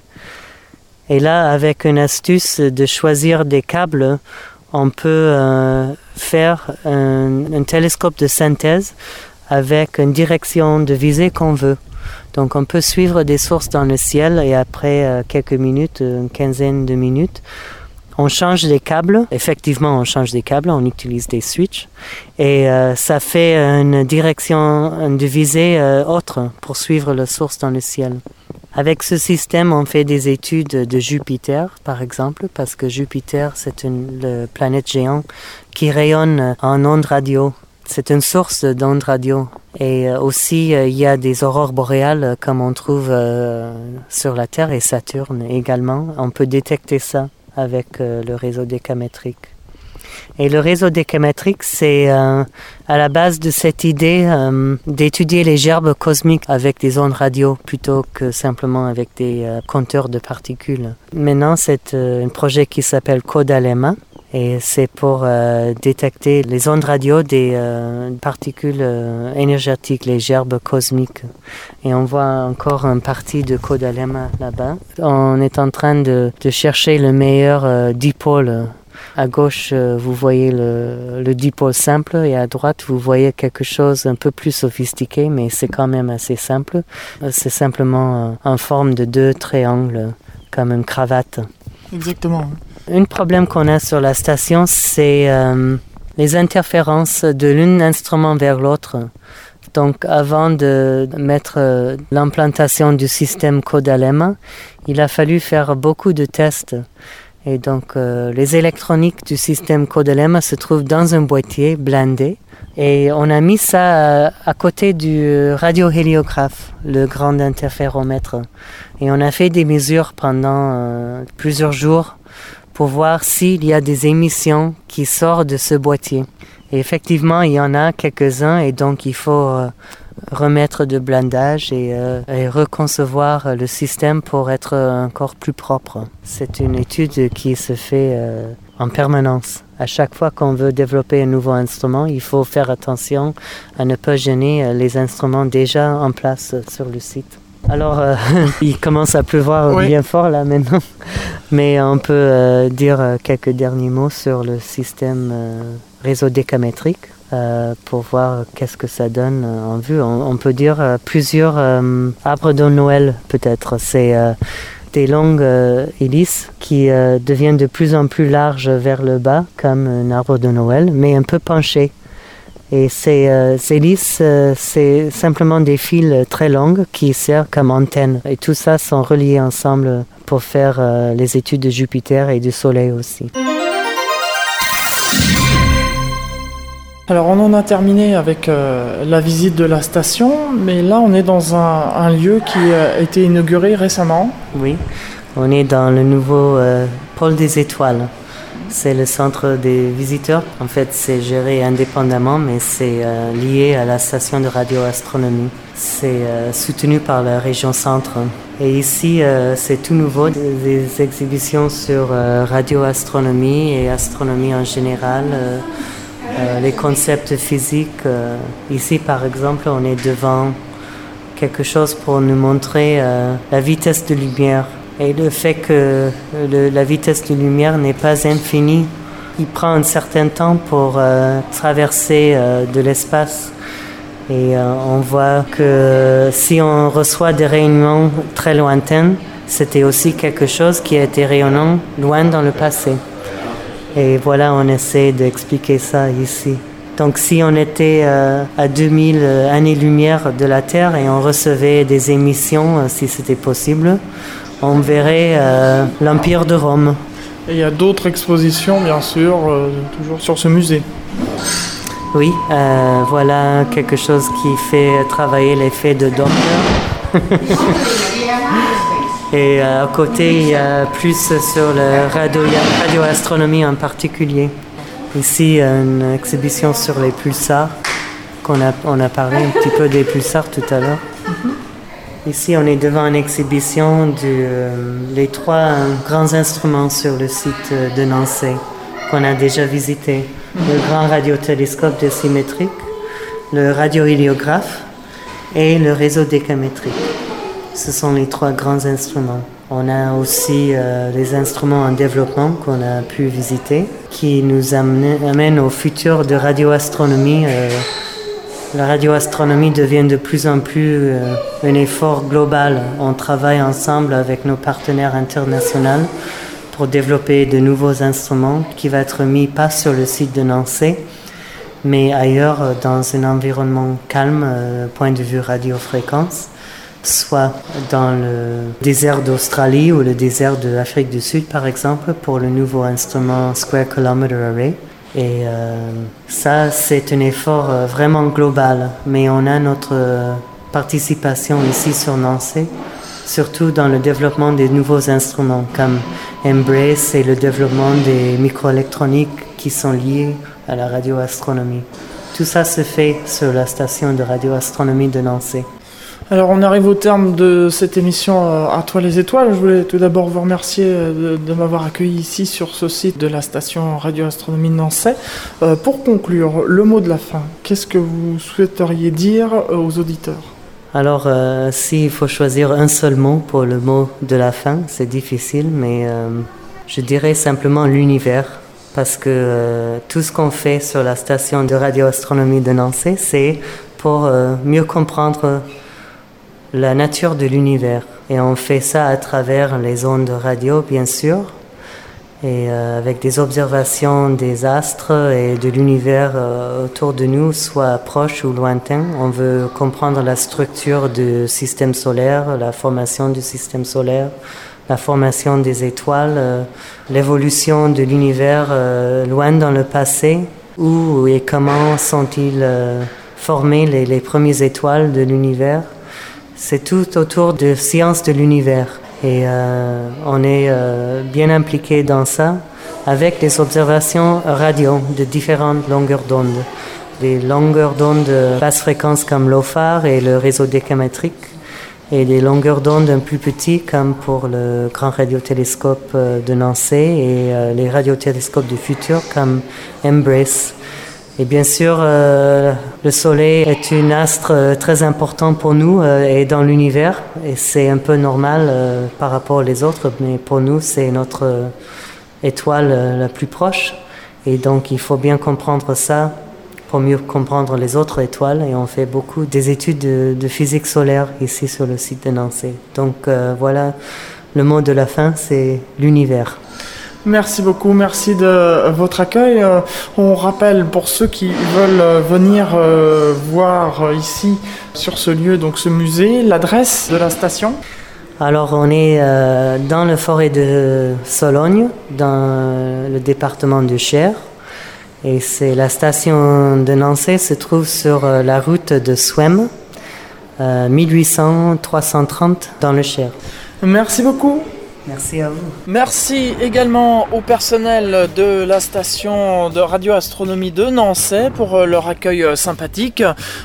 Et là, avec une astuce de choisir des câbles, on peut euh, faire un, un, télescope de synthèse avec une direction de visée qu'on veut. Donc on peut suivre des sources dans le ciel et après quelques minutes, une quinzaine de minutes, on change des câbles. Effectivement, on change des câbles, on utilise des switches. Et euh, ça fait une direction de visée euh, autre pour suivre la source dans le ciel. Avec ce système, on fait des études de Jupiter, par exemple, parce que Jupiter, c'est une planète géante qui rayonne en ondes radio. C'est une source d'ondes radio. Et euh, aussi, il y a des aurores boréales comme on trouve sur la Terre et Saturne également. On peut détecter ça avec euh, le réseau décamétrique. Et le réseau décamétrique, c'est euh, à la base de cette idée euh, d'étudier les gerbes cosmiques avec des ondes radio plutôt que simplement avec des compteurs de particules. Maintenant, c'est un projet qui s'appelle Codalema et c'est pour détecter les ondes radio des particules énergétiques, les gerbes cosmiques. Et on voit encore une partie de Codalema là-bas. On est en train de, chercher le meilleur euh, dipôle. À gauche, euh, vous voyez le, le, dipôle simple et à droite, vous voyez quelque chose un peu plus sophistiqué, mais c'est quand même assez simple. Euh, c'est simplement en forme de deux triangles, comme une cravate. Exactement. Un problème qu'on a sur la station, c'est les interférences de l'un instrument vers l'autre. Donc avant de mettre euh, l'implantation du système Codalema, il a fallu faire beaucoup de tests. Et donc, euh, les électroniques du système Codelema se trouvent dans un boîtier blindé. Et on a mis ça à, à côté du radiohéliographe, le grand interféromètre. Et on a fait des mesures pendant euh, plusieurs jours pour voir s'il y a des émissions qui sortent de ce boîtier. Et effectivement, il y en a quelques-uns et donc il faut euh, remettre de blindage et, euh, et, reconcevoir le système pour être encore plus propre. C'est une étude qui se fait euh, en permanence. À chaque fois qu'on veut développer un nouveau instrument, il faut faire attention à ne pas gêner les instruments déjà en place sur le site. Alors, euh, il commence à pleuvoir oui. bien fort là maintenant, mais on peut euh, dire quelques derniers mots sur le système euh, réseau décamétrique euh, pour voir qu'est-ce que ça donne en vue. On, on peut dire plusieurs arbres de Noël peut-être. C'est des longues hélices qui deviennent de plus en plus larges vers le bas comme un arbre de Noël, mais un peu penché. Et ces, euh, ces lisses, euh, c'est simplement des fils très longs qui servent comme antennes. Et tout ça sont reliés ensemble pour faire euh, les études de Jupiter et du Soleil aussi. Alors on en a terminé avec euh, la visite de la station, mais là on est dans un, un lieu qui a été inauguré récemment. Oui, on est dans le nouveau euh, pôle des étoiles. C'est le centre des visiteurs. En fait, c'est géré indépendamment, mais c'est euh, lié à la station de radioastronomie. C'est euh, soutenu par la région centre. Et ici, euh, c'est tout nouveau, des, exhibitions sur radioastronomie et astronomie en général, les concepts physiques. ici, par exemple, on est devant quelque chose pour nous montrer la vitesse de lumière et le fait que le, la vitesse de lumière n'est pas infinie. Il prend un certain temps pour euh, traverser euh, de l'espace. Et euh, on voit que si on reçoit des rayonnements très lointains, c'était aussi quelque chose qui a été rayonnant loin dans le passé. Et voilà, on essaie d'expliquer ça ici. Donc si on était euh, à 2000 années-lumière de la Terre et on recevait des émissions, euh, si c'était possible, on verrait euh, l'Empire de Rome. Et il y a d'autres expositions, bien sûr, euh, toujours sur ce musée. Oui, euh, voilà quelque chose qui fait travailler l'effet de Doppler. Et euh, à côté, il y a plus sur la radio, radioastronomie en particulier. Ici, une exhibition sur les pulsars, qu'on a, on a parlé un petit peu des pulsars tout à l'heure. Ici, on est devant une exhibition de euh, trois grands instruments sur le site euh, de Nancy qu'on a déjà visité. Le grand radiotélescope de symétrique, le radiohéliographe et le réseau décamétrique. Ce sont les trois grands instruments. On a aussi euh, les instruments en développement qu'on a pu visiter, qui nous amènent, amènent au futur de radioastronomie. Euh, la radioastronomie devient de plus en plus euh, un effort global. On travaille ensemble avec nos partenaires internationaux pour développer de nouveaux instruments qui vont être mis pas sur le site de Nancy, mais ailleurs dans un environnement calme, euh, point de vue radiofréquence, soit dans le désert d'Australie ou le désert de l'Afrique du Sud, par exemple, pour le nouveau instrument Square Kilometer Array. Et euh, ça, c'est un effort euh, vraiment global, mais on a notre euh, participation ici sur Nancy, surtout dans le développement des nouveaux instruments comme Embrace et le développement des microélectroniques qui sont liés à la radioastronomie. Tout ça se fait sur la station de radioastronomie de Nancy. Alors on arrive au terme de cette émission euh, à toi les étoiles. Je voulais tout d'abord vous remercier euh, de, m'avoir accueilli ici sur ce site de la station radioastronomie de Nancy. Euh, pour conclure, le mot de la fin, qu'est-ce que vous souhaiteriez dire aux auditeurs? Alors, s'il faut choisir un seul mot pour le mot de la fin, c'est difficile, mais je dirais simplement l'univers, parce que tout ce qu'on fait sur la station de radioastronomie de Nancy, c'est pour mieux comprendre la nature de l'univers. Et on fait ça à travers les ondes radio, bien sûr, et euh, avec des observations des astres et de l'univers euh, autour de nous, soit proche ou lointain. On veut comprendre la structure du système solaire, la formation du système solaire, la formation des étoiles, l'évolution de l'univers loin dans le passé, où et comment sont-ils formés les premières étoiles de l'univers? C'est tout autour de sciences de l'univers et on est bien impliqué dans ça avec des observations radio de différentes longueurs d'onde. Des longueurs d'onde basse fréquence comme l'OFAR et le réseau décamétrique, et des longueurs d'onde un plus petites comme pour le grand radiotélescope euh, de Nancy et euh, les radiotélescopes du futur comme Embrace. Et bien sûr, euh, le Soleil est une astre très important pour nous et dans l'univers. Et c'est un peu normal par rapport aux autres, mais pour nous, c'est notre étoile euh, la plus proche. Et donc, il faut bien comprendre ça pour mieux comprendre les autres étoiles. Et on fait beaucoup des études de, physique solaire ici sur le site de Nancy. Donc, euh, voilà, le mot de la fin, c'est l'univers. Merci beaucoup, merci de votre accueil. Euh, on rappelle pour ceux qui veulent venir voir ici sur ce lieu, donc ce musée, l'adresse de la station. Alors on est euh, dans la forêt de Sologne, dans le département du Cher. Et c'est la station de Nancy se trouve sur euh, la route de Swem, 1800-330 euh, dans le Cher. Merci beaucoup. Merci à vous. Merci également au personnel de la station de radioastronomie de Nancy pour euh, leur accueil euh, sympathique,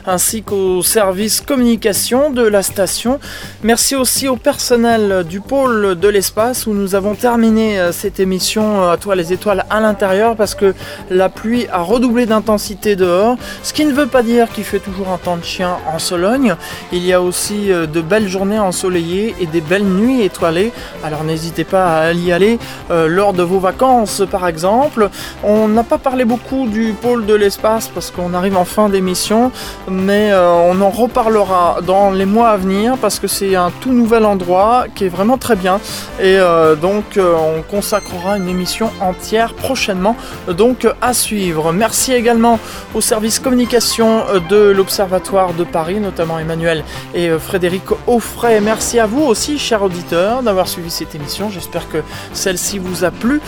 ainsi qu'au service communication de la station. Merci aussi au personnel du pôle de l'espace où nous avons terminé euh, cette émission à toi les étoiles à l'intérieur parce que la pluie a redoublé d'intensité dehors, ce qui ne veut pas dire qu'il fait toujours un temps de chien en Sologne. Il y a aussi de belles journées ensoleillées et des belles nuits étoilées. Alors pas à y aller euh, lors de vos vacances par exemple. On n'a pas parlé beaucoup du pôle de l'espace parce qu'on arrive en fin d'émission, mais euh, on en reparlera dans les mois à venir parce que c'est un tout nouvel endroit qui est vraiment très bien et euh, donc on consacrera une émission entière prochainement donc à suivre. Merci également au service communication de l'Observatoire de Paris, notamment Emmanuel et Frédéric Offray. Merci à vous aussi, chers auditeurs, d'avoir suivi cette émission J'espère que celle-ci vous a plu.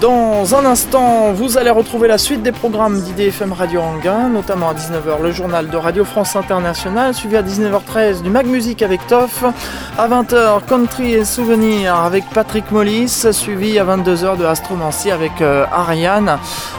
Dans un instant, vous allez retrouver la suite des programmes d'IDFM Radio Anguin, notamment à 19h le journal de Radio France Internationale, suivi à 19h13 du Mag Music avec Toff, à 20h Country et Souvenirs avec Patrick Mollis, suivi à 22h de Astromancy avec euh, Ariane.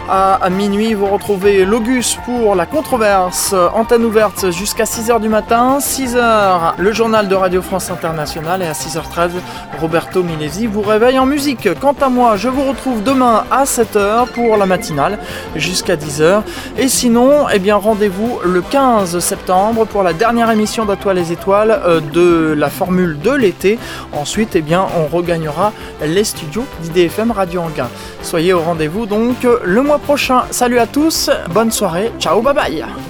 À, minuit, vous retrouvez Logus pour la controverse, antenne ouverte jusqu'à 6h du matin, 6h le journal de Radio France Internationale et à 6h13 Roberto vous réveille en musique. Quant à moi, je vous retrouve demain à 7h pour la matinale jusqu'à 10h. Et sinon, eh bien rendez-vous le 15 septembre pour la dernière émission d'Atoile les étoiles euh, de la formule de l'été. Ensuite, eh bien on regagnera les studios d'IDFM Radio Anguin. Soyez au rendez-vous donc le mois prochain. Salut à tous, bonne soirée, ciao, bye bye